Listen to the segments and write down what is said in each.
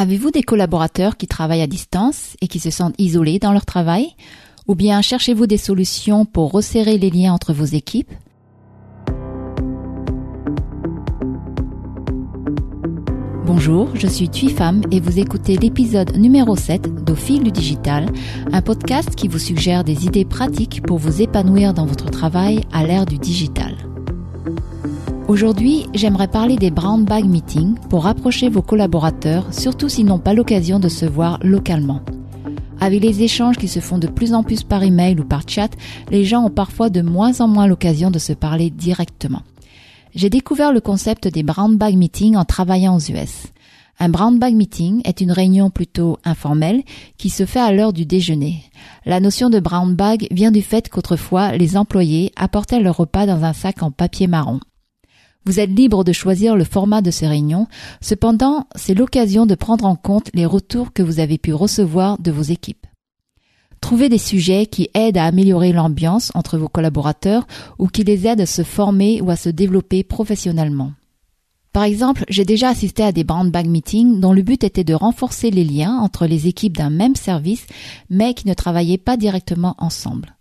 Avez-vous des collaborateurs qui travaillent à distance et qui se sentent isolés dans leur travail? Ou bien cherchez-vous des solutions pour resserrer les liens entre vos équipes? Bonjour, je suis Thuy et vous écoutez l'épisode numéro 7 d'Au fil du digital, un podcast qui vous suggère des idées pratiques pour vous épanouir dans votre travail à l'ère du digital. Aujourd'hui, j'aimerais parler des brown bag meetings pour rapprocher vos collaborateurs, surtout s'ils n'ont pas l'occasion de se voir localement. Avec les échanges qui se font de plus en plus par email ou par chat, les gens ont parfois de moins en moins l'occasion de se parler directement. J'ai découvert le concept des brown bag meetings en travaillant aux US. Un brown bag meeting est une réunion plutôt informelle qui se fait à l'heure du déjeuner. La notion de brown bag vient du fait qu'autrefois les employés apportaient leur repas dans un sac en papier marron. Vous êtes libre de choisir le format de ces réunions, cependant c'est l'occasion de prendre en compte les retours que vous avez pu recevoir de vos équipes. Trouvez des sujets qui aident à améliorer l'ambiance entre vos collaborateurs ou qui les aident à se former ou à se développer professionnellement. Par exemple, j'ai déjà assisté à des brown bag meetings dont le but était de renforcer les liens entre les équipes d'un même service mais qui ne travaillaient pas directement ensemble.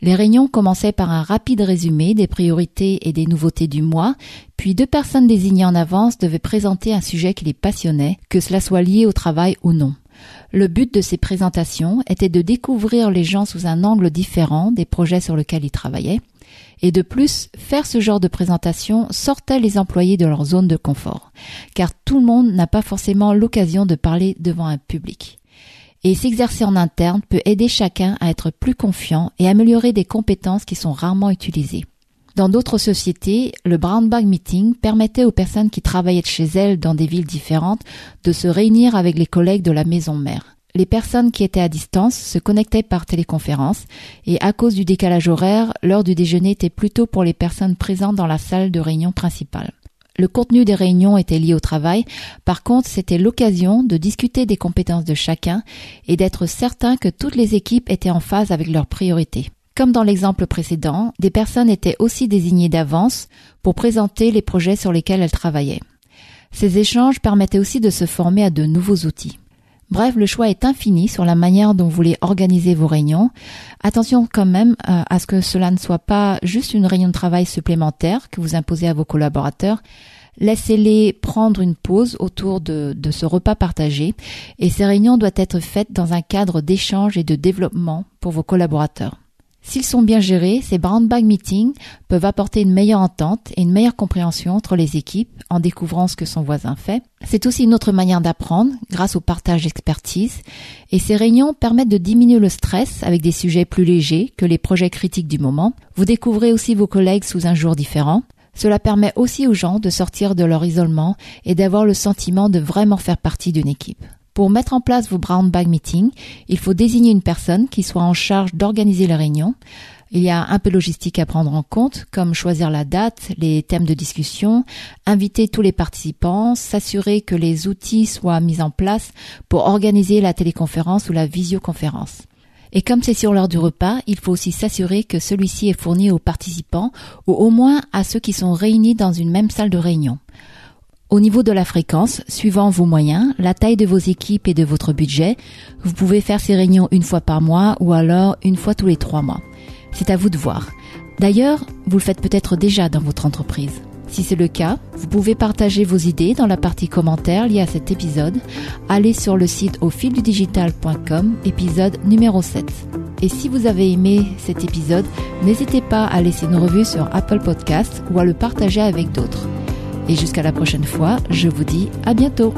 Les réunions commençaient par un rapide résumé des priorités et des nouveautés du mois, puis deux personnes désignées en avance devaient présenter un sujet qui les passionnait, que cela soit lié au travail ou non. Le but de ces présentations était de découvrir les gens sous un angle différent des projets sur lesquels ils travaillaient, et de plus, faire ce genre de présentation sortait les employés de leur zone de confort, car tout le monde n'a pas forcément l'occasion de parler devant un public. Et s'exercer en interne peut aider chacun à être plus confiant et améliorer des compétences qui sont rarement utilisées. Dans d'autres sociétés, le Brown Bag Meeting permettait aux personnes qui travaillaient chez elles dans des villes différentes de se réunir avec les collègues de la maison mère. Les personnes qui étaient à distance se connectaient par téléconférence et à cause du décalage horaire, l'heure du déjeuner était plutôt pour les personnes présentes dans la salle de réunion principale. Le contenu des réunions était lié au travail, par contre c'était l'occasion de discuter des compétences de chacun et d'être certain que toutes les équipes étaient en phase avec leurs priorités. Comme dans l'exemple précédent, des personnes étaient aussi désignées d'avance pour présenter les projets sur lesquels elles travaillaient. Ces échanges permettaient aussi de se former à de nouveaux outils. Bref, le choix est infini sur la manière dont vous voulez organiser vos réunions. Attention quand même euh, à ce que cela ne soit pas juste une réunion de travail supplémentaire que vous imposez à vos collaborateurs. Laissez-les prendre une pause autour de, de ce repas partagé et ces réunions doivent être faites dans un cadre d'échange et de développement pour vos collaborateurs. S'ils sont bien gérés, ces brown bag meetings peuvent apporter une meilleure entente et une meilleure compréhension entre les équipes en découvrant ce que son voisin fait. C'est aussi une autre manière d'apprendre grâce au partage d'expertise et ces réunions permettent de diminuer le stress avec des sujets plus légers que les projets critiques du moment. Vous découvrez aussi vos collègues sous un jour différent. Cela permet aussi aux gens de sortir de leur isolement et d'avoir le sentiment de vraiment faire partie d'une équipe. Pour mettre en place vos brown bag meetings, il faut désigner une personne qui soit en charge d'organiser les réunions. Il y a un peu de logistique à prendre en compte, comme choisir la date, les thèmes de discussion, inviter tous les participants, s'assurer que les outils soient mis en place pour organiser la téléconférence ou la visioconférence. Et comme c'est sur l'heure du repas, il faut aussi s'assurer que celui-ci est fourni aux participants ou au moins à ceux qui sont réunis dans une même salle de réunion. Au niveau de la fréquence, suivant vos moyens, la taille de vos équipes et de votre budget, vous pouvez faire ces réunions une fois par mois ou alors une fois tous les trois mois. C'est à vous de voir. D'ailleurs, vous le faites peut-être déjà dans votre entreprise. Si c'est le cas, vous pouvez partager vos idées dans la partie commentaires liée à cet épisode. Allez sur le site au digital.com, épisode numéro 7. Et si vous avez aimé cet épisode, n'hésitez pas à laisser une revue sur Apple Podcast ou à le partager avec d'autres. Et jusqu'à la prochaine fois, je vous dis à bientôt.